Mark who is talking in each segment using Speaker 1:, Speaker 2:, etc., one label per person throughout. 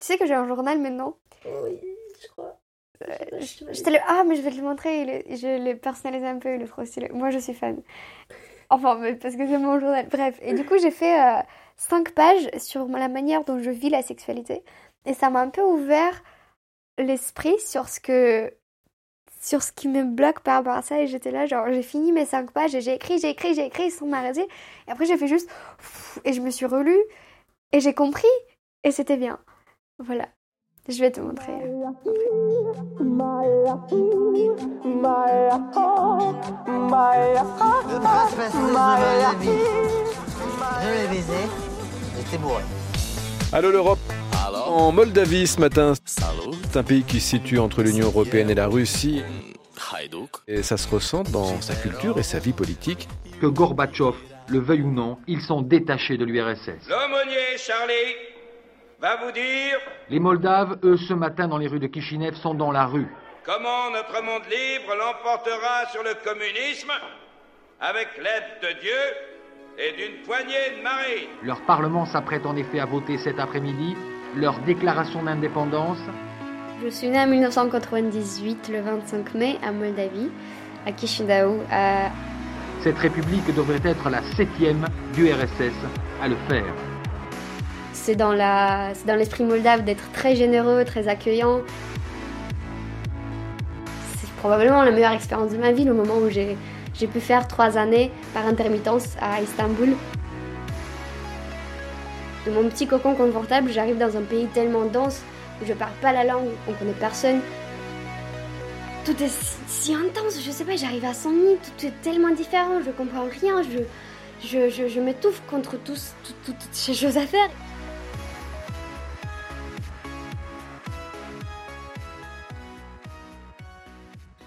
Speaker 1: Tu sais que j'ai un journal maintenant?
Speaker 2: Oui, je crois.
Speaker 1: Euh, je, te le... Ah, mais je vais te le montrer. Je l'ai personnalisé un peu, stylé. Moi, je suis fan. Enfin, parce que c'est mon journal. Bref. Et du coup, j'ai fait euh, 5 pages sur la manière dont je vis la sexualité. Et ça m'a un peu ouvert l'esprit sur ce que sur ce qui me bloque par rapport à ça et j'étais là genre j'ai fini mes cinq pages et j'ai écrit j'ai écrit j'ai écrit sans m'arrêter et après j'ai fait juste et je me suis relue et j'ai compris et c'était bien voilà je vais te montrer
Speaker 3: j'étais bourré
Speaker 4: Allô l'Europe en Moldavie ce matin. C'est un pays qui se situe entre l'Union européenne et la Russie. Et ça se ressent dans sa culture et sa vie politique.
Speaker 5: Que Gorbatchev le veuille ou non, ils sont détachés de l'URSS.
Speaker 6: L'aumônier Charlie va vous dire.
Speaker 5: Les Moldaves, eux, ce matin dans les rues de Kishinev, sont dans la rue.
Speaker 6: Comment notre monde libre l'emportera sur le communisme avec l'aide de Dieu et d'une poignée de marines.
Speaker 5: Leur parlement s'apprête en effet à voter cet après-midi leur déclaration d'indépendance.
Speaker 1: Je suis née en 1998, le 25 mai, à Moldavie, à Chisinau. À...
Speaker 5: Cette république devrait être la septième du RSS à le faire.
Speaker 1: C'est dans l'esprit moldave d'être très généreux, très accueillant. C'est probablement la meilleure expérience de ma vie, le moment où j'ai pu faire trois années par intermittence à Istanbul de mon petit cocon confortable, j'arrive dans un pays tellement dense où je parle pas la langue, on connaît personne. Tout est si, intense, je sais pas, j'arrive à 100 000, tout est tellement différent, je comprends rien, je, m'étouffe contre toutes ces choses à faire.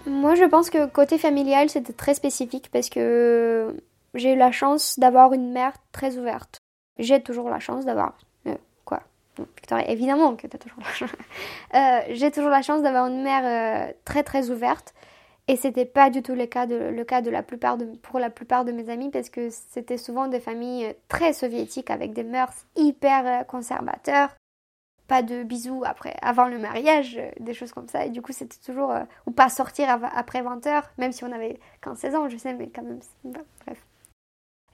Speaker 1: Moi, je pense que côté familial, c'était très spécifique parce que j'ai eu la chance d'avoir une mère très ouverte j'ai toujours la chance d'avoir. Euh, quoi Victoria, évidemment que tu as toujours la chance. Euh, j'ai toujours la chance d'avoir une mère euh, très très ouverte. Et c'était pas du tout le cas, de, le cas de la plupart de, pour la plupart de mes amis parce que c'était souvent des familles très soviétiques avec des mœurs hyper conservateurs. Pas de bisous après, avant le mariage, des choses comme ça. Et du coup, c'était toujours. ou pas sortir après 20 heures, même si on avait 15-16 ans, je sais, mais quand même. Bref.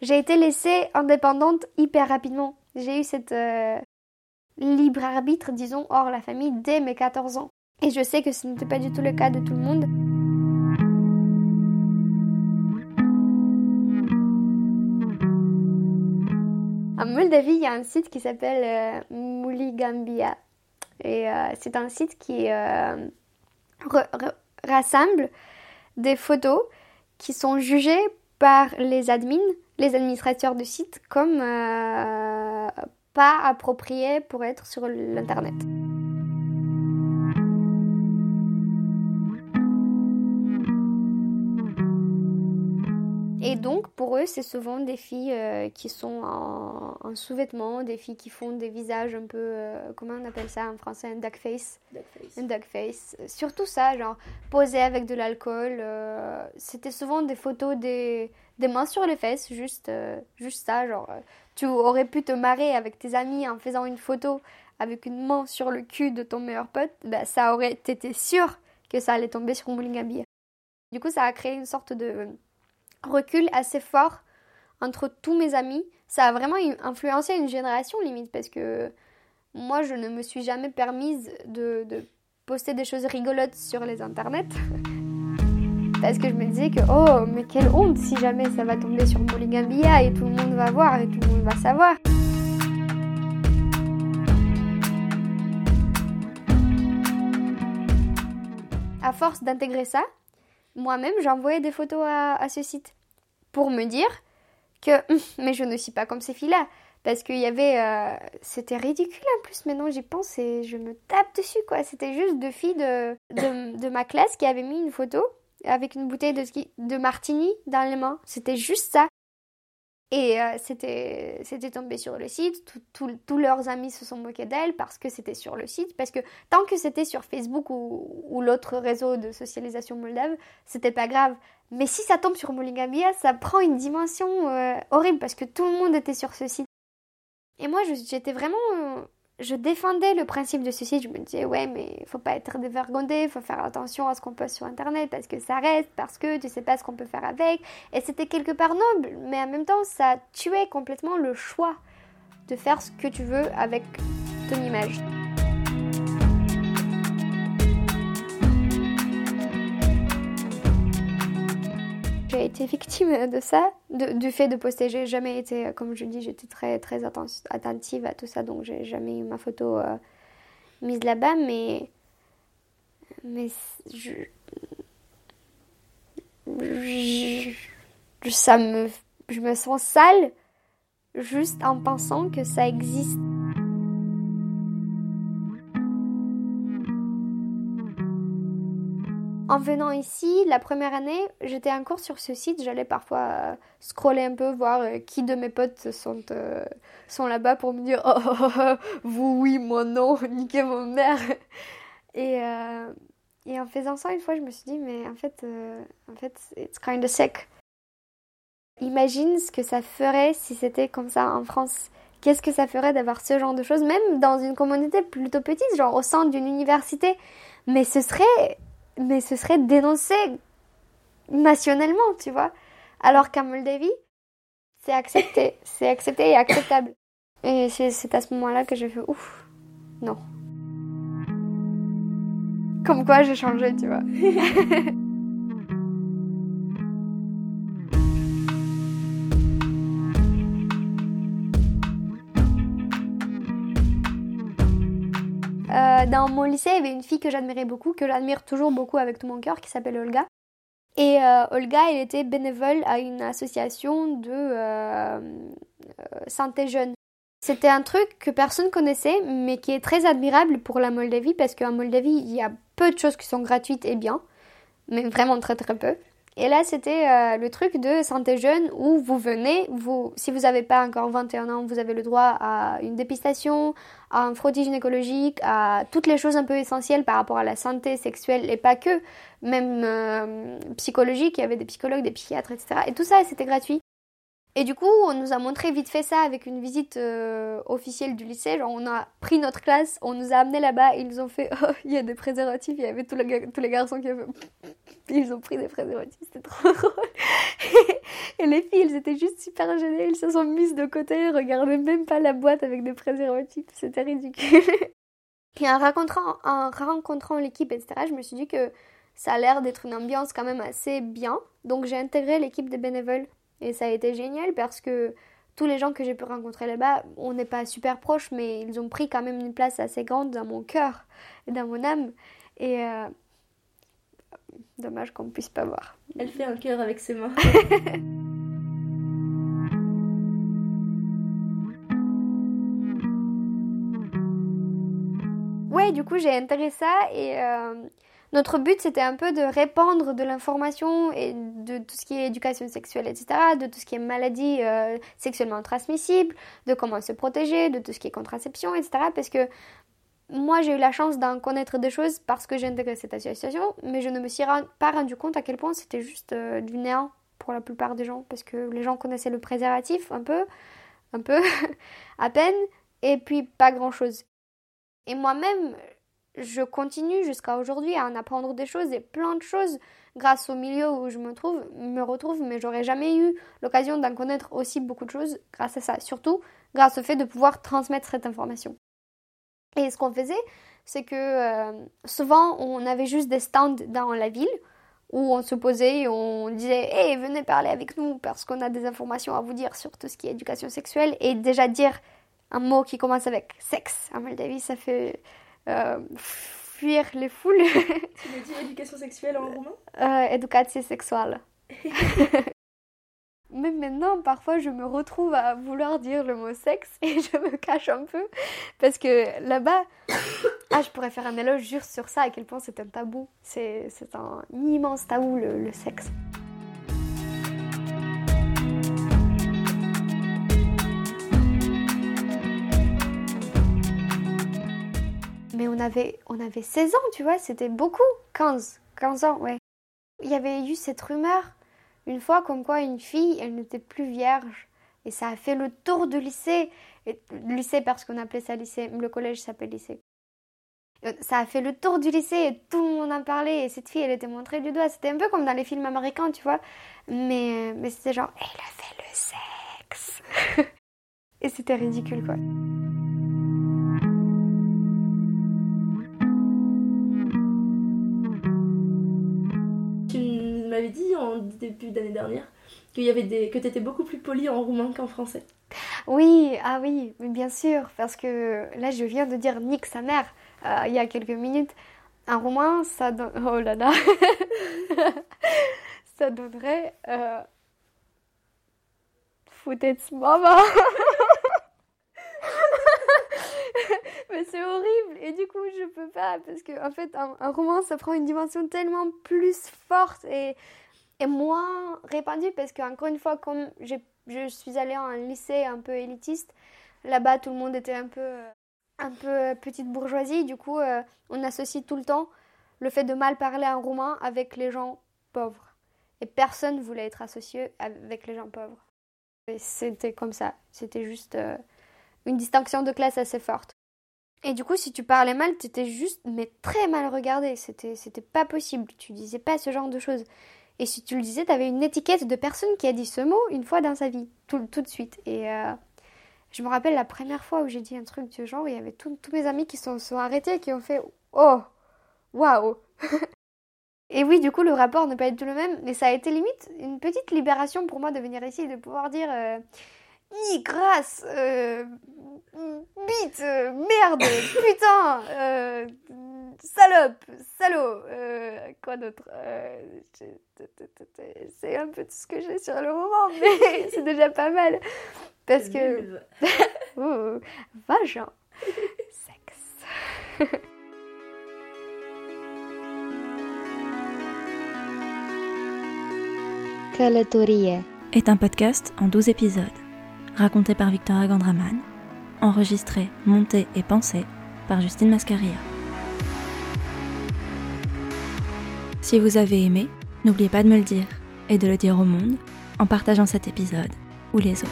Speaker 1: J'ai été laissée indépendante hyper rapidement. J'ai eu cette euh, libre arbitre, disons, hors la famille dès mes 14 ans. Et je sais que ce n'était pas du tout le cas de tout le monde. En Moldavie, il y a un site qui s'appelle euh, Mouligambia. Et euh, c'est un site qui rassemble des photos qui sont jugées par les admins les administrateurs de sites comme euh, pas appropriés pour être sur l'Internet. Et donc, pour eux, c'est souvent des filles euh, qui sont en, sous-vêtements, des filles qui font des visages un peu, euh, comment on appelle ça en français, un duck face. Un duck face. Surtout ça, genre, posées avec de l'alcool. C'était souvent des photos des, des mains sur les fesses, juste, euh, juste ça, genre, euh, tu aurais pu te marrer avec tes amis en faisant une photo avec une main sur le cul de ton meilleur pote, bah, ça aurait été sûr que ça allait tomber sur Moulingabir. Du coup, ça a créé une sorte de recul assez fort entre tous mes amis. Ça a vraiment influencé une génération limite parce que moi, je ne me suis jamais permise de, poster des choses rigolotes sur les internets. Parce que je me disais que, oh, mais quelle honte si jamais ça va tomber sur Molygambia et tout le monde va voir et tout le monde va savoir. À force d'intégrer ça, moi-même, j'envoyais des photos à, ce site pour me dire que, hum, mais je ne suis pas comme ces filles-là. Parce qu'il y avait. Euh, c'était ridicule en plus, maintenant j'y pense et je me tape dessus quoi. C'était juste deux filles de, de, de ma classe qui avaient mis une photo avec une bouteille de, de martini dans les mains. C'était juste ça. Et euh, c'était, tombé sur le site, tous leurs amis se sont moqués d'elle parce que c'était sur le site, parce que tant que c'était sur Facebook ou, l'autre réseau de socialisation moldave, c'était pas grave. Mais si ça tombe sur Molingamia, ça prend une dimension euh, horrible parce que tout le monde était sur ce site. Et moi, j'étais vraiment euh, je défendais le principe de ceci. Je me disais, ouais, mais faut pas être dévergondé, faut faire attention à ce qu'on poste sur Internet parce que ça reste, parce que tu sais pas ce qu'on peut faire avec. Et c'était quelque part noble, mais en même temps, ça tuait complètement le choix de faire ce que tu veux avec ton image. Été victime de ça, du fait de poster. J'ai jamais été, comme je dis, j'étais très très attentive à tout ça, donc j'ai jamais eu ma photo euh, mise là-bas, mais mais je, ça me, je me sens sale juste en pensant que ça existe. En venant ici, la première année, j'étais en cours sur ce site. J'allais parfois euh, scroller un peu, voir euh, qui de mes potes sont, euh, sont là-bas pour me dire oh, oh, oh, vous oui, moi non, niquez vos mères. Et, et en faisant ça, une fois, je me suis dit mais en fait, en fait it's kind of sick. Imagine ce que ça ferait si c'était comme ça en France. Qu'est-ce que ça ferait d'avoir ce genre de choses, même dans une communauté plutôt petite, genre au centre d'une université? Mais ce serait mais ce serait dénoncé nationalement, tu vois. Alors qu'à Moldavie, c'est accepté, c'est accepté et acceptable. Et c'est à ce moment-là que j'ai fait ouf, non. Comme quoi j'ai changé, tu vois. dans mon lycée, il y avait une fille que j'admirais beaucoup, que j'admire toujours beaucoup avec tout mon cœur, qui s'appelle Olga. Et euh, Olga, elle était bénévole à une association de euh, euh, santé jeune. C'était un truc que personne connaissait, mais qui est très admirable pour la Moldavie, parce qu'en Moldavie, il y a peu de choses qui sont gratuites et bien, mais vraiment très très peu. Et là, c'était euh, le truc de santé jeune où vous venez, vous, si vous n'avez pas encore 21 ans, vous avez le droit à une dépistation, à un frottis gynécologique, à toutes les choses un peu essentielles par rapport à la santé sexuelle et pas que, même euh, psychologique, il y avait des psychologues, des psychiatres, etc. Et tout ça, c'était gratuit. Et du coup, on nous a montré vite fait ça avec une visite euh, officielle du lycée. Genre, on a pris notre classe, on nous a amené là-bas, ils nous ont fait Oh, il y a des préservatifs. Il y avait tous les garçons qui avaient. Ils ont pris des préservatifs, c'était trop drôle. et les filles, elles étaient juste super gênées. Elles se sont mises de côté, elles regardaient même pas la boîte avec des préservatifs. C'était ridicule. et en rencontrant, en rencontrant l'équipe, etc., je me suis dit que ça a l'air d'être une ambiance quand même assez bien. Donc, j'ai intégré l'équipe des bénévoles et ça a été génial parce que tous les gens que j'ai pu rencontrer là-bas, on n'est pas super proches, mais ils ont pris quand même une place assez grande dans mon cœur et dans mon âme. Et euh, dommage qu'on ne puisse pas voir.
Speaker 2: Elle fait un cœur avec ses mains.
Speaker 1: ouais, du coup, j'ai intégré ça et euh, notre but, c'était un peu de répandre de l'information et de tout ce qui est éducation sexuelle, etc., de tout ce qui est maladie euh, sexuellement transmissible, de comment se protéger, de tout ce qui est contraception, etc. Parce que moi, j'ai eu la chance d'en connaître des choses parce que j'ai intégré cette association, mais je ne me suis pas rendu compte à quel point c'était juste euh, du néant pour la plupart des gens, parce que les gens connaissaient le préservatif un peu, un peu, à peine, et puis pas grand-chose. Et moi-même, je continue jusqu'à aujourd'hui à en apprendre des choses et plein de choses grâce au milieu où je me trouve, me retrouve, mais j'aurais jamais eu l'occasion d'en connaître aussi beaucoup de choses grâce à ça, surtout grâce au fait de pouvoir transmettre cette information. Et ce qu'on faisait, c'est que euh, souvent on avait juste des stands dans la ville où on se posait et on disait Hey, venez parler avec nous parce qu'on a des informations à vous dire sur tout ce qui est éducation sexuelle et déjà dire un mot qui commence avec sexe. À Moldavie, ça fait euh, fuir les foules.
Speaker 2: Tu veux dire éducation sexuelle en roumain?
Speaker 1: Euh, Éducation sexuelle. Même maintenant, parfois, je me retrouve à vouloir dire le mot sexe et je me cache un peu parce que là-bas, ah, je pourrais faire un éloge juste sur ça, à quel point c'est un tabou. C'est un immense tabou, le sexe. Mais on avait, on avait 16 ans, tu vois, c'était beaucoup. 15, 15 ans, ouais. Il y avait eu cette rumeur, une fois, comme quoi une fille, elle n'était plus vierge. Et ça a fait le tour du lycée. Lycée parce qu'on appelait ça lycée, le collège s'appelle lycée. Ça a fait le tour du lycée et tout le monde en parlait. Et cette fille, elle était montrée du doigt. C'était un peu comme dans les films américains, tu vois. Mais, mais c'était genre, elle a fait le sexe. et c'était ridicule, quoi.
Speaker 2: En début d'année dernière qu'il y avait des que tu étais beaucoup plus poli en roumain qu'en français.
Speaker 1: Oui, ah oui, bien sûr, parce que là je viens de dire nique sa mère euh, il y a quelques minutes. Un roumain, ça donne... Oh là là Ça donnerait... Euh... Foutez maman Mais c'est horrible et du coup je peux pas parce que en fait un, un roman ça prend une dimension tellement plus forte et, et moins répandue parce que encore une fois comme je suis allée en un lycée un peu élitiste là-bas tout le monde était un peu euh, un peu euh, petite bourgeoisie, du coup, euh, on associe tout le temps le fait de mal parler en roumain avec les gens pauvres. Et personne voulait être associé avec les gens pauvres. C'était comme ça. C'était juste une distinction de classe assez forte. Et du coup, si tu parlais mal, tu étais juste, mais très mal regardé. C'était, c'était pas possible. Tu disais pas ce genre de choses. Et si tu le disais, tu avais une étiquette de personne qui a dit ce mot une fois dans sa vie, tout, de suite. Et je me rappelle la première fois où j'ai dit un truc du genre, il y avait tous mes amis qui sont, sont arrêtés, qui ont fait Oh, waouh Et oui, du coup, le rapport ne peut être tout le même, mais ça a été limite une petite libération pour moi de venir ici et de pouvoir dire euh, Ni grâce, euh, bite, euh, merde, putain, euh, salope, salaud, quoi d'autre C'est un peu tout ce que j'ai sur le moment, mais c'est déjà pas mal. Parce que. oh, vagin. Sexe.
Speaker 3: Calatorie est un podcast en 12 épisodes, raconté par Victoria Gandraman, enregistré, monté et pensé par Justine Mascaria. Si vous avez aimé, n'oubliez pas de me le dire et de le dire au monde en partageant cet épisode ou les autres.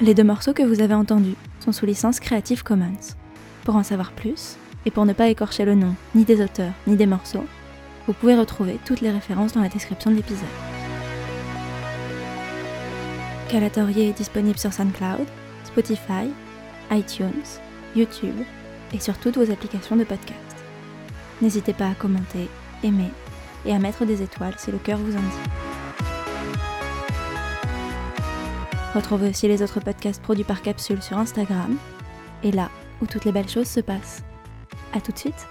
Speaker 3: Les deux morceaux que vous avez entendus sont sous licence Creative Commons. Pour en savoir plus, et pour ne pas écorcher le nom ni des auteurs ni des morceaux, vous pouvez retrouver toutes les références dans la description de l'épisode. Calatorier est disponible sur SoundCloud, Spotify, iTunes, YouTube et sur toutes vos applications de podcast. N'hésitez pas à commenter, aimer et à mettre des étoiles si le cœur vous en dit. Retrouvez aussi les autres podcasts produits par Capsule sur Instagram et là où toutes les belles choses se passent. A tout de suite